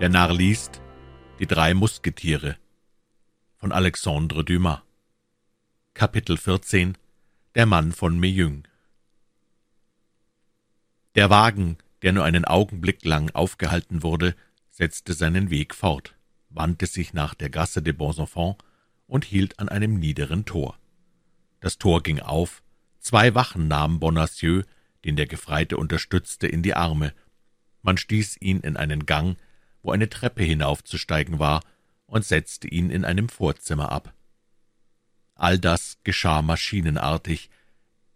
Der Narr liest Die drei Musketiere von Alexandre Dumas Kapitel 14 Der Mann von Meung Der Wagen, der nur einen Augenblick lang aufgehalten wurde, setzte seinen Weg fort, wandte sich nach der Gasse des Bons Enfants und hielt an einem niederen Tor. Das Tor ging auf, zwei Wachen nahmen Bonacieux, den der Gefreite unterstützte, in die Arme. Man stieß ihn in einen Gang, wo eine Treppe hinaufzusteigen war, und setzte ihn in einem Vorzimmer ab. All das geschah maschinenartig.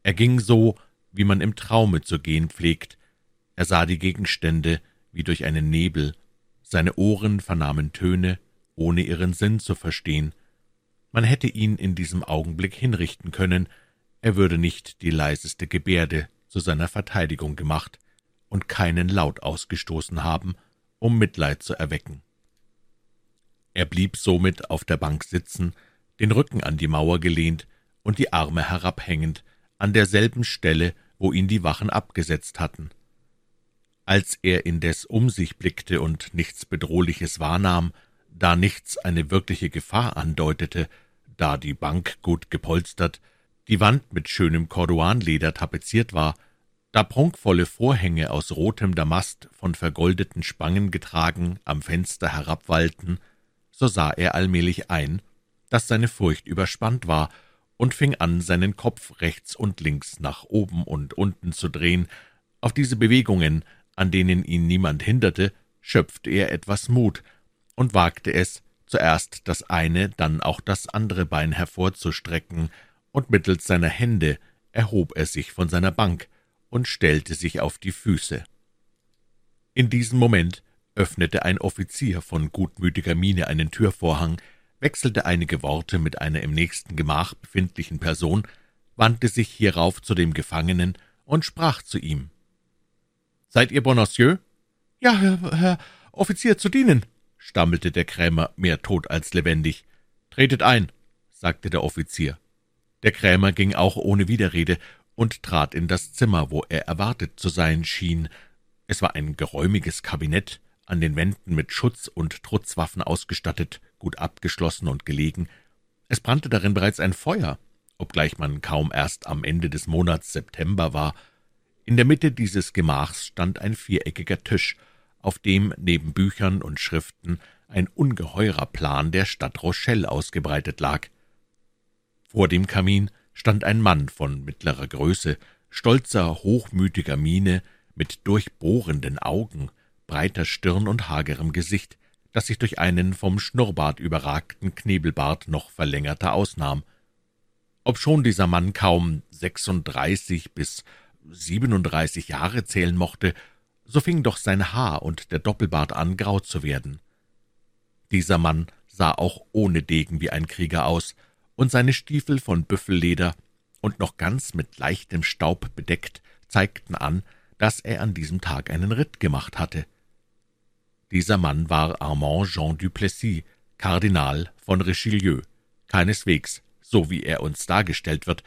Er ging so, wie man im Traume zu gehen pflegt. Er sah die Gegenstände wie durch einen Nebel. Seine Ohren vernahmen Töne, ohne ihren Sinn zu verstehen. Man hätte ihn in diesem Augenblick hinrichten können, er würde nicht die leiseste Gebärde zu seiner Verteidigung gemacht und keinen Laut ausgestoßen haben, um Mitleid zu erwecken. Er blieb somit auf der Bank sitzen, den Rücken an die Mauer gelehnt und die Arme herabhängend, an derselben Stelle, wo ihn die Wachen abgesetzt hatten. Als er indes um sich blickte und nichts Bedrohliches wahrnahm, da nichts eine wirkliche Gefahr andeutete, da die Bank gut gepolstert, die Wand mit schönem Corduanleder tapeziert war, da prunkvolle Vorhänge aus rotem Damast von vergoldeten Spangen getragen am Fenster herabwallten, so sah er allmählich ein, dass seine Furcht überspannt war, und fing an, seinen Kopf rechts und links nach oben und unten zu drehen. Auf diese Bewegungen, an denen ihn niemand hinderte, schöpfte er etwas Mut und wagte es, zuerst das eine, dann auch das andere Bein hervorzustrecken, und mittels seiner Hände erhob er sich von seiner Bank und stellte sich auf die Füße. In diesem Moment öffnete ein Offizier von gutmütiger Miene einen Türvorhang, wechselte einige Worte mit einer im nächsten Gemach befindlichen Person, wandte sich hierauf zu dem Gefangenen und sprach zu ihm. »Seid ihr Bonacieux?« »Ja, Herr, Herr Offizier, zu dienen«, stammelte der Krämer, mehr tot als lebendig. »Tretet ein«, sagte der Offizier. Der Krämer ging auch ohne Widerrede und trat in das Zimmer, wo er erwartet zu sein schien. Es war ein geräumiges Kabinett, an den Wänden mit Schutz- und Trutzwaffen ausgestattet, gut abgeschlossen und gelegen. Es brannte darin bereits ein Feuer, obgleich man kaum erst am Ende des Monats September war. In der Mitte dieses Gemachs stand ein viereckiger Tisch, auf dem neben Büchern und Schriften ein ungeheurer Plan der Stadt Rochelle ausgebreitet lag. Vor dem Kamin stand ein Mann von mittlerer Größe, stolzer, hochmütiger Miene, mit durchbohrenden Augen, breiter Stirn und hagerem Gesicht, das sich durch einen vom Schnurrbart überragten Knebelbart noch verlängerter ausnahm. Obschon dieser Mann kaum sechsunddreißig bis siebenunddreißig Jahre zählen mochte, so fing doch sein Haar und der Doppelbart an, grau zu werden. Dieser Mann sah auch ohne Degen wie ein Krieger aus, und seine Stiefel von Büffelleder und noch ganz mit leichtem Staub bedeckt, zeigten an, dass er an diesem Tag einen Ritt gemacht hatte. Dieser Mann war Armand Jean du Plessis, Kardinal von Richelieu, keineswegs, so wie er uns dargestellt wird,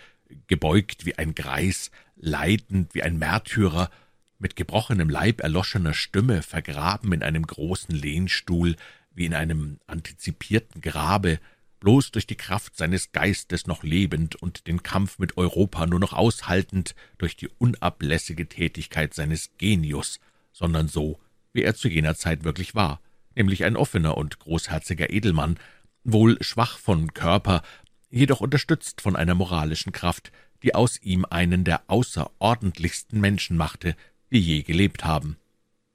gebeugt wie ein Greis, leidend wie ein Märtyrer, mit gebrochenem Leib, erloschener Stimme, vergraben in einem großen Lehnstuhl, wie in einem antizipierten Grabe, bloß durch die Kraft seines Geistes noch lebend und den Kampf mit Europa nur noch aushaltend durch die unablässige Tätigkeit seines Genius, sondern so, wie er zu jener Zeit wirklich war, nämlich ein offener und großherziger Edelmann, wohl schwach von Körper, jedoch unterstützt von einer moralischen Kraft, die aus ihm einen der außerordentlichsten Menschen machte, die je gelebt haben.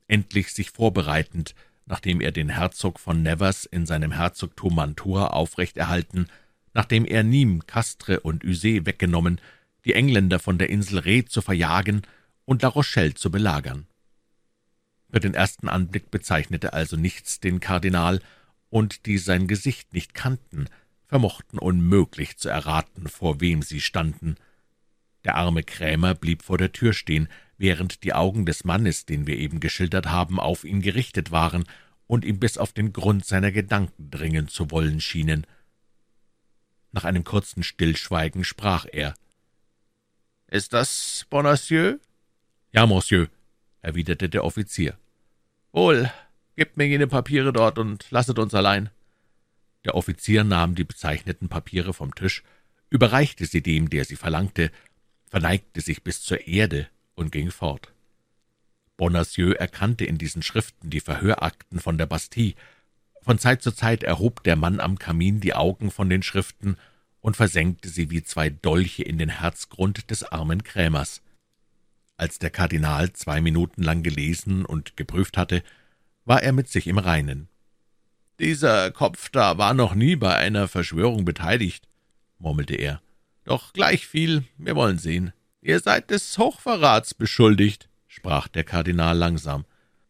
Endlich sich vorbereitend, nachdem er den Herzog von Nevers in seinem Herzogtum Mantua aufrechterhalten, nachdem er Nîmes, Castres und Uzé weggenommen, die Engländer von der Insel Rhe zu verjagen und La Rochelle zu belagern. Für den ersten Anblick bezeichnete also nichts den Kardinal, und die sein Gesicht nicht kannten, vermochten unmöglich zu erraten, vor wem sie standen. Der arme Krämer blieb vor der Tür stehen, während die Augen des Mannes, den wir eben geschildert haben, auf ihn gerichtet waren und ihm bis auf den Grund seiner Gedanken dringen zu wollen schienen. Nach einem kurzen Stillschweigen sprach er. »Ist das Bonacieux?« »Ja, Monsieur«, erwiderte der Offizier. »Wohl, Gebt mir jene Papiere dort und lasset uns allein. Der Offizier nahm die bezeichneten Papiere vom Tisch, überreichte sie dem, der sie verlangte, verneigte sich bis zur Erde und ging fort. Bonacieux erkannte in diesen Schriften die Verhörakten von der Bastille. Von Zeit zu Zeit erhob der Mann am Kamin die Augen von den Schriften und versenkte sie wie zwei Dolche in den Herzgrund des armen Krämers. Als der Kardinal zwei Minuten lang gelesen und geprüft hatte, war er mit sich im Reinen. »Dieser Kopf da war noch nie bei einer Verschwörung beteiligt«, murmelte er. »Doch gleichviel, wir wollen sehen. Ihr seid des Hochverrats beschuldigt sprach der Kardinal langsam.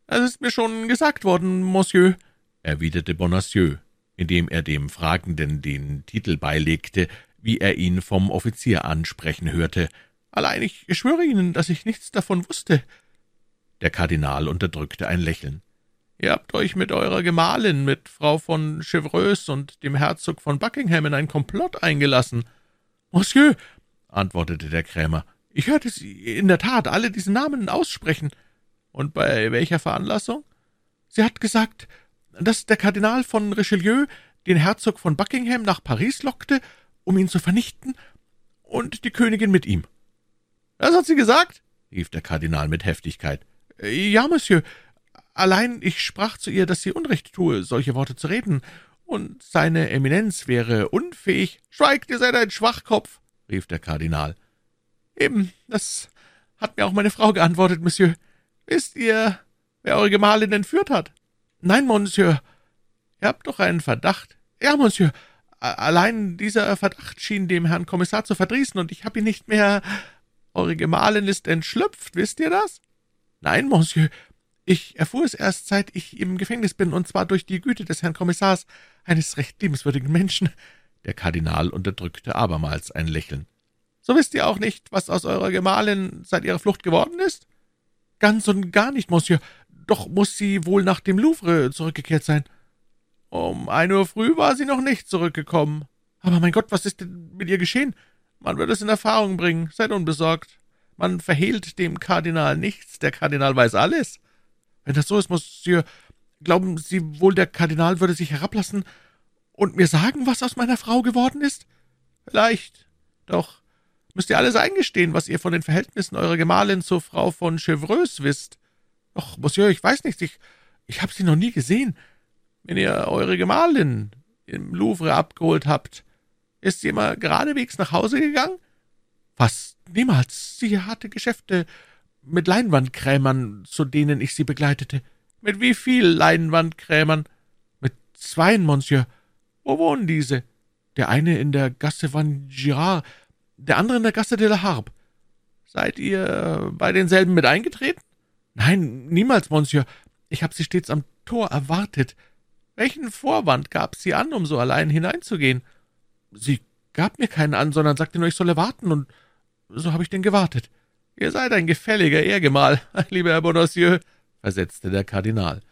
»Es ist mir schon gesagt worden, Monsieur«, erwiderte Bonacieux, indem er dem Fragenden den Titel beilegte, wie er ihn vom Offizier ansprechen hörte. »Allein ich schwöre Ihnen, dass ich nichts davon wusste.« Der Kardinal unterdrückte ein Lächeln. »Ihr habt euch mit eurer Gemahlin, mit Frau von Chevreuse und dem Herzog von Buckingham in ein Komplott eingelassen.« »Monsieur«, antwortete der Krämer, ich hörte Sie in der Tat alle diese Namen aussprechen. Und bei welcher Veranlassung? Sie hat gesagt, dass der Kardinal von Richelieu den Herzog von Buckingham nach Paris lockte, um ihn zu vernichten, und die Königin mit ihm. Das hat sie gesagt? rief der Kardinal mit Heftigkeit. Ja, Monsieur. Allein ich sprach zu ihr, dass sie Unrecht tue, solche Worte zu reden, und seine Eminenz wäre unfähig. Schweigt, ihr seid ein Schwachkopf, rief der Kardinal. Eben, das hat mir auch meine Frau geantwortet, Monsieur. Wisst ihr, wer eure Gemahlin entführt hat? Nein, Monsieur. Ihr habt doch einen Verdacht. Ja, Monsieur. Allein dieser Verdacht schien dem Herrn Kommissar zu verdrießen, und ich habe ihn nicht mehr. Eure Gemahlin ist entschlüpft, wisst ihr das? Nein, Monsieur. Ich erfuhr es erst, seit ich im Gefängnis bin, und zwar durch die Güte des Herrn Kommissars, eines recht liebenswürdigen Menschen. Der Kardinal unterdrückte abermals ein Lächeln. So wisst ihr auch nicht, was aus eurer Gemahlin seit ihrer Flucht geworden ist? Ganz und gar nicht, Monsieur. Doch muss sie wohl nach dem Louvre zurückgekehrt sein. Um ein Uhr früh war sie noch nicht zurückgekommen. Aber mein Gott, was ist denn mit ihr geschehen? Man wird es in Erfahrung bringen. Seid unbesorgt. Man verhehlt dem Kardinal nichts. Der Kardinal weiß alles. Wenn das so ist, Monsieur, glauben Sie wohl, der Kardinal würde sich herablassen und mir sagen, was aus meiner Frau geworden ist? Vielleicht. Doch müsst ihr alles eingestehen, was ihr von den Verhältnissen eurer Gemahlin zur Frau von Chevreuse wisst. Doch, Monsieur, ich weiß nicht, ich, ich habe sie noch nie gesehen. Wenn ihr eure Gemahlin im Louvre abgeholt habt, ist sie immer geradewegs nach Hause gegangen? Fast niemals. Sie hatte Geschäfte mit Leinwandkrämern, zu denen ich sie begleitete. Mit wie viel Leinwandkrämern? Mit zweien, Monsieur. Wo wohnen diese? Der eine in der Gasse Van Girard, der andere in der Gasse de la Harpe. Seid ihr bei denselben mit eingetreten? Nein, niemals, Monsieur. Ich habe sie stets am Tor erwartet. Welchen Vorwand gab sie an, um so allein hineinzugehen? Sie gab mir keinen an, sondern sagte nur, ich solle warten, und so habe ich denn gewartet. Ihr seid ein gefälliger Ehrgemahl, lieber Herr Bonacieux, versetzte der Kardinal.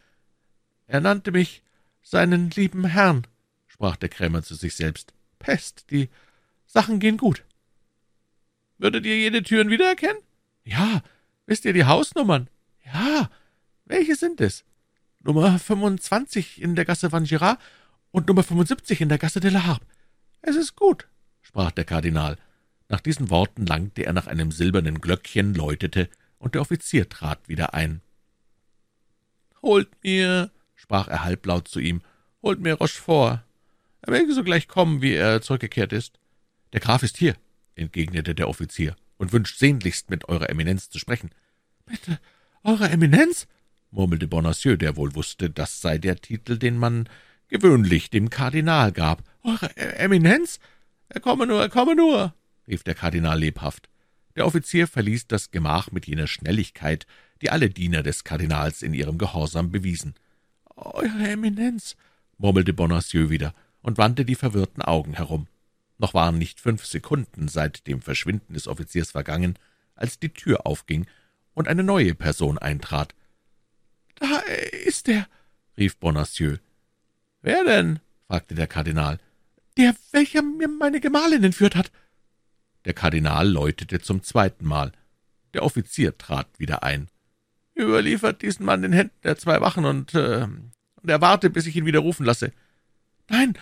Er nannte mich seinen lieben Herrn, sprach der Krämer zu sich selbst. Pest, die Sachen gehen gut. Würdet ihr jede Türen wiedererkennen? Ja. Wisst ihr die Hausnummern? Ja. Welche sind es? Nummer 25 in der Gasse Van Girard und Nummer 75 in der Gasse de la Harpe. Es ist gut, sprach der Kardinal. Nach diesen Worten langte er nach einem silbernen Glöckchen, läutete, und der Offizier trat wieder ein. Holt mir, sprach er halblaut zu ihm, holt mir Rochefort. Er möge sogleich kommen, wie er zurückgekehrt ist. Der Graf ist hier, entgegnete der Offizier, und wünscht sehnlichst, mit Eurer Eminenz zu sprechen. »Mit Eurer Eminenz?« murmelte Bonacieux, der wohl wusste, das sei der Titel, den man gewöhnlich dem Kardinal gab. »Eure e-, Eminenz? Er komme nur, er komme nur!« rief der Kardinal lebhaft. Der Offizier verließ das Gemach mit jener Schnelligkeit, die alle Diener des Kardinals in ihrem Gehorsam bewiesen. »Eure Eminenz«, murmelte Bonacieux wieder und wandte die verwirrten Augen herum. Noch waren nicht fünf Sekunden seit dem Verschwinden des Offiziers vergangen, als die Tür aufging und eine neue Person eintrat. »Da ist er«, rief Bonacieux. »Wer denn?« fragte der Kardinal. »Der, welcher mir meine Gemahlin entführt hat.« Der Kardinal läutete zum zweiten Mal. Der Offizier trat wieder ein. überliefert diesen Mann den Händen der zwei Wachen und, äh, und erwarte, bis ich ihn wieder rufen lasse. Nein,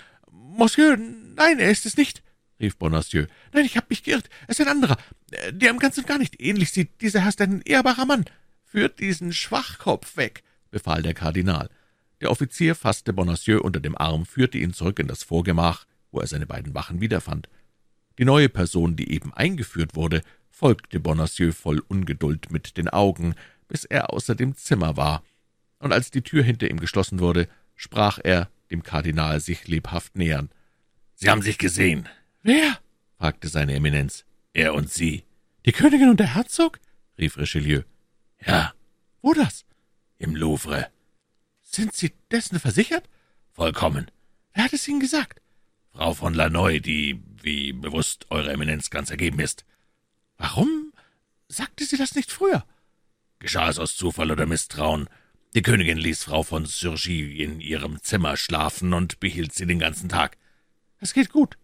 Monsieur, nein, er ist es nicht, rief Bonacieux. Nein, ich habe mich geirrt. Es ist ein anderer, der im Ganzen gar nicht ähnlich sieht. Dieser Herr ist ein ehrbarer Mann. Führt diesen Schwachkopf weg, befahl der Kardinal. Der Offizier fasste Bonacieux unter dem Arm, führte ihn zurück in das Vorgemach, wo er seine beiden Wachen wiederfand. Die neue Person, die eben eingeführt wurde, folgte Bonacieux voll Ungeduld mit den Augen, bis er außer dem Zimmer war, und als die Tür hinter ihm geschlossen wurde, sprach er, dem Kardinal sich lebhaft nähernd. »Sie haben sich gesehen.« »Wer?« fragte seine Eminenz. »Er und Sie.« »Die Königin und der Herzog?« rief Richelieu. »Ja.« »Wo das?« »Im Louvre.« »Sind Sie dessen versichert?« »Vollkommen.« »Wer hat es Ihnen gesagt?« »Frau von Lannoy, die, wie bewusst Eure Eminenz ganz ergeben ist.« »Warum sagte sie das nicht früher?« »Geschah es aus Zufall oder Misstrauen?« Die Königin ließ Frau von Surgy in ihrem Zimmer schlafen und behielt sie den ganzen Tag. Es geht gut.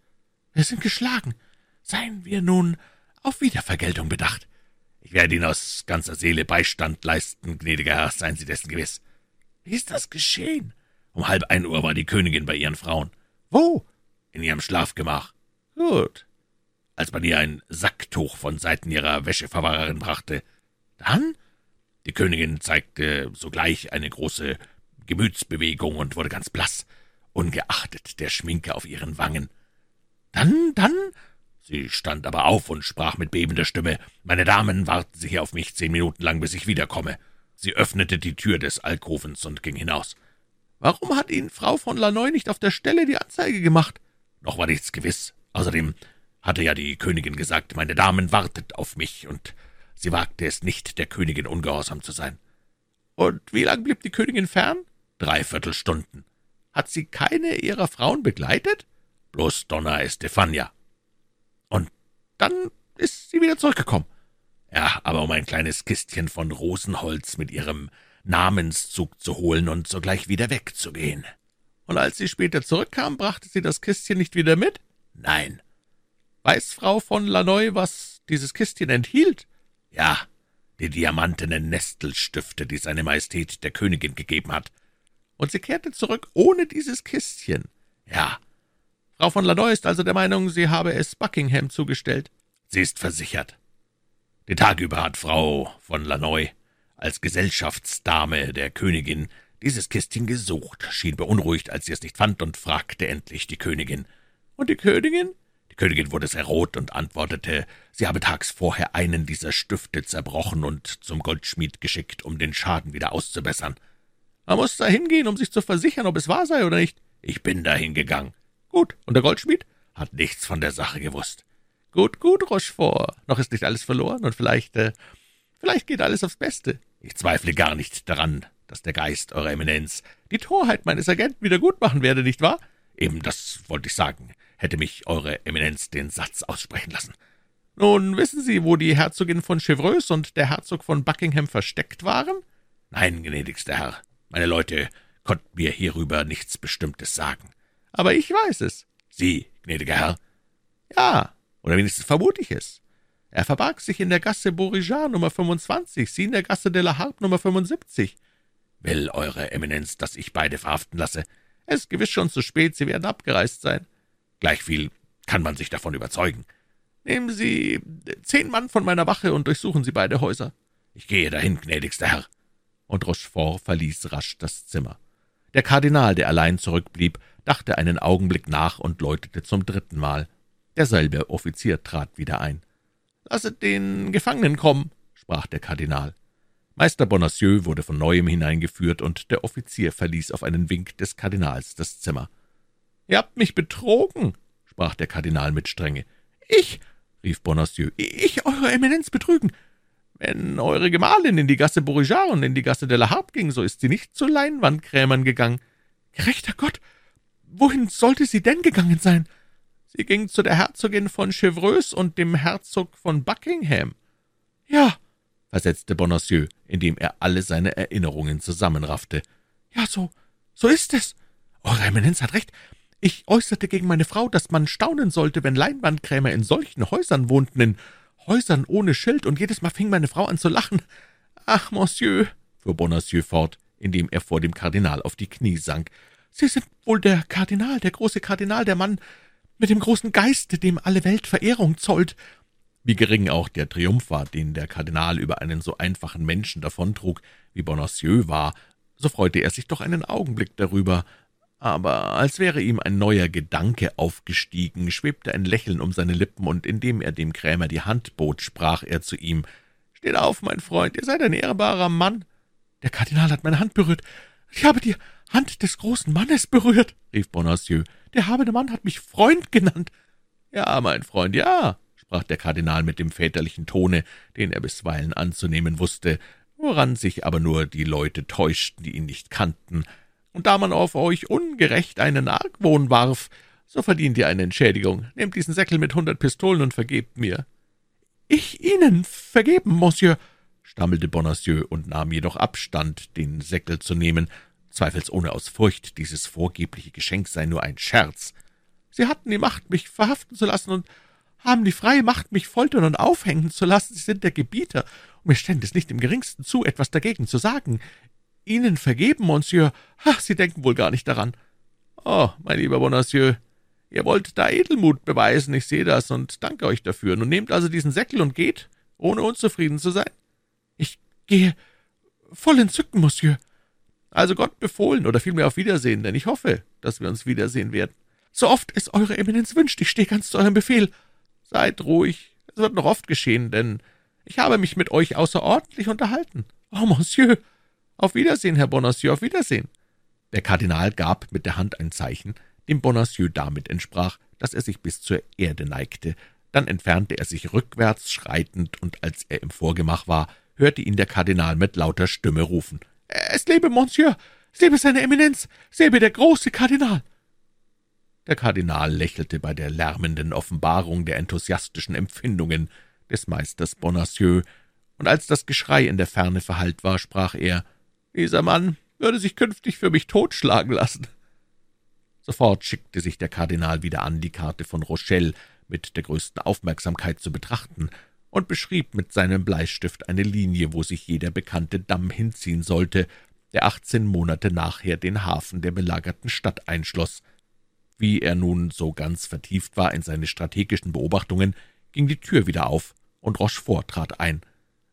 Wir sind geschlagen. Seien wir nun auf Wiedervergeltung bedacht. Ich werde Ihnen aus ganzer Seele Beistand leisten, gnädiger Herr, seien Sie dessen gewiss. Wie ist das geschehen? Um halb ein Uhr war die Königin bei ihren Frauen. Wo? In ihrem Schlafgemach. Gut. Als man ihr ein Sacktuch von Seiten ihrer Wäscheverwahrerin brachte. Dann? Königin zeigte sogleich eine große Gemütsbewegung und wurde ganz blass, ungeachtet der Schminke auf ihren Wangen. Dann, dann? Sie stand aber auf und sprach mit bebender Stimme, »Meine Damen, warten Sie hier auf mich zehn Minuten lang, bis ich wiederkomme.« Sie öffnete die Tür des Alkovens und ging hinaus. »Warum hat Ihnen Frau von Lannoy nicht auf der Stelle die Anzeige gemacht?« »Noch war nichts gewiss. Außerdem hatte ja die Königin gesagt, meine Damen wartet auf mich, und Sie wagte es nicht, der Königin ungehorsam zu sein. Und wie lang blieb die Königin fern? Dreiviertel Stunden. Hat sie keine ihrer Frauen begleitet? Bloß Donna Estefania. Und dann ist sie wieder zurückgekommen. Ja, aber um ein kleines Kistchen von Rosenholz mit ihrem Namenszug zu holen und sogleich wieder wegzugehen. Und als sie später zurückkam, brachte sie das Kistchen nicht wieder mit? Nein. Weiß Frau von Lannoy, was dieses Kistchen enthielt? Ja, die diamantenen Nestelstifte, die seine Majestät der Königin gegeben hat. Und sie kehrte zurück ohne dieses Kistchen. Ja. Frau von Lannoy ist also der Meinung, sie habe es Buckingham zugestellt. Sie ist versichert. Den Tag über hat Frau von Lannoy als Gesellschaftsdame der Königin dieses Kistchen gesucht, schien beunruhigt, als sie es nicht fand, und fragte endlich die Königin. Und die Königin? Königin wurde sehr rot und antwortete, sie habe tags vorher einen dieser Stifte zerbrochen und zum Goldschmied geschickt, um den Schaden wieder auszubessern. Man muss da hingehen, um sich zu versichern, ob es wahr sei oder nicht. Ich bin dahin gegangen. Gut, und der Goldschmied? Hat nichts von der Sache gewusst. Gut, gut, Rochefort. Noch ist nicht alles verloren, und vielleicht, äh, vielleicht geht alles aufs Beste. Ich zweifle gar nicht daran, dass der Geist Eurer Eminenz die Torheit meines Agenten wieder gut machen werde, nicht wahr? Eben das wollte ich sagen hätte mich Eure Eminenz den Satz aussprechen lassen. Nun, wissen Sie, wo die Herzogin von Chevreuse und der Herzog von Buckingham versteckt waren? Nein, gnädigster Herr. Meine Leute konnten mir hierüber nichts Bestimmtes sagen. Aber ich weiß es. Sie, gnädiger Herr? Ja, oder wenigstens vermute ich es. Er verbarg sich in der Gasse Beauregard Nummer 25, Sie in der Gasse de la Harpe Nummer 75. Will Eure Eminenz, dass ich beide verhaften lasse? Es ist gewiss schon zu spät, Sie werden abgereist sein. Gleichviel kann man sich davon überzeugen. Nehmen Sie zehn Mann von meiner Wache und durchsuchen Sie beide Häuser. Ich gehe dahin, gnädigster Herr. Und Rochefort verließ rasch das Zimmer. Der Kardinal, der allein zurückblieb, dachte einen Augenblick nach und läutete zum dritten Mal. Derselbe Offizier trat wieder ein. »Lasset den Gefangenen kommen«, sprach der Kardinal. Meister Bonacieux wurde von neuem hineingeführt, und der Offizier verließ auf einen Wink des Kardinals das Zimmer. »Ihr habt mich betrogen«, sprach der Kardinal mit Strenge. »Ich«, rief Bonacieux, »ich, Eure Eminenz, betrügen. Wenn eure Gemahlin in die Gasse Beauregard und in die Gasse de la Harpe ging, so ist sie nicht zu Leinwandkrämern gegangen. Gerechter Gott, wohin sollte sie denn gegangen sein? Sie ging zu der Herzogin von Chevreuse und dem Herzog von Buckingham. Ja, versetzte Bonacieux, indem er alle seine Erinnerungen zusammenraffte. Ja, so, so ist es. Eure Eminenz hat recht. Ich äußerte gegen meine Frau, dass man staunen sollte, wenn Leinwandkrämer in solchen Häusern wohnten, in Häusern ohne Schild, und jedes Mal fing meine Frau an zu lachen. Ach, Monsieur, fuhr Bonacieux fort, indem er vor dem Kardinal auf die Knie sank. »Sie sind wohl der Kardinal, der große Kardinal, der Mann mit dem großen Geiste, dem alle Welt Verehrung zollt.« Wie gering auch der Triumph war, den der Kardinal über einen so einfachen Menschen davontrug, wie Bonacieux war, so freute er sich doch einen Augenblick darüber, aber als wäre ihm ein neuer Gedanke aufgestiegen, schwebte ein Lächeln um seine Lippen, und indem er dem Krämer die Hand bot, sprach er zu ihm »Steht auf, mein Freund, ihr seid ein ehrbarer Mann.« »Der Kardinal hat meine Hand berührt. Ich habe die Hand des großen Mannes berührt«, rief Bonacieux. »Der habende Mann hat mich Freund genannt.« »Ja, mein Freund, ja«, sprach der Kardinal mit dem väterlichen Tone, den er bisweilen anzunehmen wusste, woran sich aber nur die Leute täuschten, die ihn nicht kannten. Und da man auf euch ungerecht einen Argwohn warf, so verdient ihr eine Entschädigung. Nehmt diesen Säckel mit hundert Pistolen und vergebt mir.« »Ich Ihnen vergeben, Monsieur«, stammelte Bonacieux und nahm jedoch Abstand, den Säckel zu nehmen, zweifelsohne aus Furcht, dieses vorgebliche Geschenk sei nur ein Scherz. »Sie hatten die Macht, mich verhaften zu lassen, und haben die freie Macht, mich foltern und aufhängen zu lassen. Sie sind der Gebieter, und mir stände es nicht im geringsten zu, etwas dagegen zu sagen. Ihnen vergeben, Monsieur? Ach, Sie denken wohl gar nicht daran.« »Oh, mein lieber Bonacieux, ihr wollt da Edelmut beweisen, ich sehe das, und danke euch dafür. Nun nehmt also diesen Säckel und geht, ohne unzufrieden zu sein.« »Ich gehe voll entzücken, Monsieur.« also Gott befohlen oder vielmehr auf Wiedersehen, denn ich hoffe, dass wir uns wiedersehen werden. So oft es Eure Eminenz wünscht, ich stehe ganz zu eurem Befehl. Seid ruhig, es wird noch oft geschehen, denn ich habe mich mit euch außerordentlich unterhalten. Oh, Monsieur! Auf Wiedersehen, Herr Bonacieux, auf Wiedersehen! Der Kardinal gab mit der Hand ein Zeichen, dem Bonacieux damit entsprach, dass er sich bis zur Erde neigte. Dann entfernte er sich rückwärts schreitend, und als er im Vorgemach war, hörte ihn der Kardinal mit lauter Stimme rufen. Es lebe Monsieur, es lebe seine Eminenz, es lebe der große Kardinal. Der Kardinal lächelte bei der lärmenden Offenbarung der enthusiastischen Empfindungen des Meisters Bonacieux, und als das Geschrei in der Ferne verhallt war, sprach er, »Dieser Mann würde sich künftig für mich totschlagen lassen.« Sofort schickte sich der Kardinal wieder an, die Karte von Rochelle mit der größten Aufmerksamkeit zu betrachten, und beschrieb mit seinem Bleistift eine Linie, wo sich jeder bekannte Damm hinziehen sollte, der achtzehn Monate nachher den Hafen der belagerten Stadt einschloss. Wie er nun so ganz vertieft war in seine strategischen Beobachtungen, ging die Tür wieder auf, und Rochefort trat ein.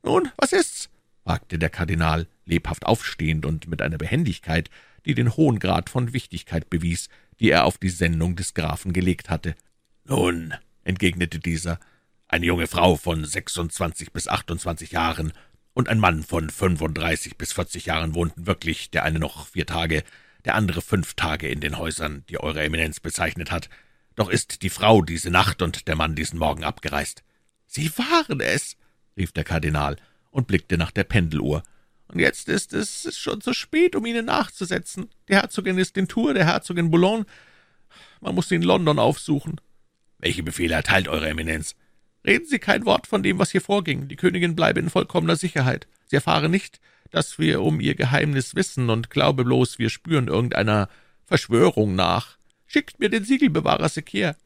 »Nun, was ist's?« Fragte der Kardinal, lebhaft aufstehend und mit einer Behendigkeit, die den hohen Grad von Wichtigkeit bewies, die er auf die Sendung des Grafen gelegt hatte. »Nun«, entgegnete dieser, eine junge Frau von sechsundzwanzig bis achtundzwanzig Jahren und ein Mann von fünfunddreißig bis vierzig Jahren wohnten wirklich, der eine noch vier Tage, der andere fünf Tage in den Häusern, die Eure Eminenz bezeichnet hat. Doch ist die Frau diese Nacht und der Mann diesen Morgen abgereist. »Sie waren es«, rief der Kardinal und blickte nach der Pendeluhr. »Und jetzt ist es schon zu spät, um Ihnen nachzusetzen. Die Herzogin ist in Tour, der Herzog in Boulogne. Man muss sie in London aufsuchen.« »Welche Befehle erteilt Eure Eminenz?« Reden Sie kein Wort von dem, was hier vorging. Die Königin bleibe in vollkommener Sicherheit. Sie erfahre nicht, dass wir um ihr Geheimnis wissen und glaube bloß, wir spüren irgendeiner Verschwörung nach. Schickt mir den Siegelbewahrer Sekir.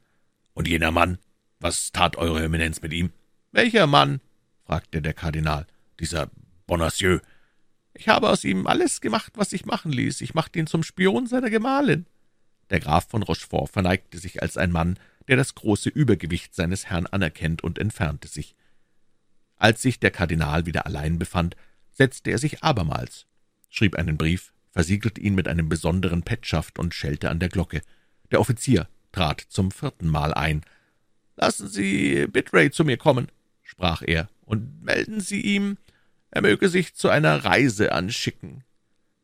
Und jener Mann? Was tat Eure Eminenz mit ihm? Welcher Mann? fragte der Kardinal. Dieser Bonacieux. Ich habe aus ihm alles gemacht, was sich machen ließ. Ich machte ihn zum Spion seiner Gemahlin. Der Graf von Rochefort verneigte sich als ein Mann, der das große Übergewicht seines Herrn anerkennt, und entfernte sich. Als sich der Kardinal wieder allein befand, setzte er sich abermals, schrieb einen Brief, versiegelte ihn mit einem besonderen Petschaft und schellte an der Glocke. Der Offizier trat zum vierten Mal ein. »Lassen Sie Bittray zu mir kommen«, sprach er, »und melden Sie ihm, er möge sich zu einer Reise anschicken.«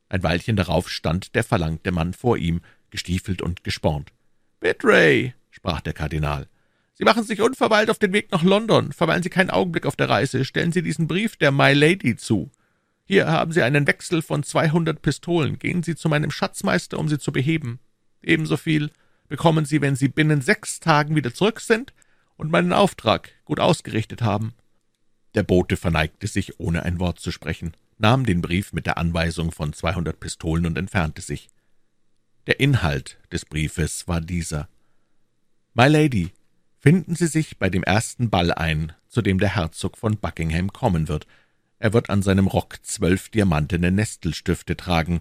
Ein Weilchen darauf stand der verlangte Mann vor ihm, gestiefelt und gespornt. »Bittray«, sprach der Kardinal. »Sie machen sich unverweilt auf den Weg nach London. Verweilen Sie keinen Augenblick auf der Reise. Stellen Sie diesen Brief der My Lady zu. Hier haben Sie einen Wechsel von zweihundert Pistolen. Gehen Sie zu meinem Schatzmeister, um sie zu beheben. Ebenso viel bekommen Sie, wenn Sie binnen sechs Tagen wieder zurück sind und meinen Auftrag gut ausgerichtet haben.« Der Bote verneigte sich, ohne ein Wort zu sprechen, nahm den Brief mit der Anweisung von zweihundert Pistolen und entfernte sich. Der Inhalt des Briefes war dieser. My Lady, finden Sie sich bei dem ersten Ball ein, zu dem der Herzog von Buckingham kommen wird. Er wird an seinem Rock zwölf diamantene Nestelstifte tragen.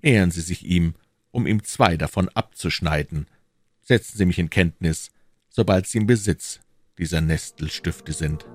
Nähern Sie sich ihm, um ihm zwei davon abzuschneiden. Setzen Sie mich in Kenntnis, sobald Sie im Besitz dieser Nestelstifte sind.«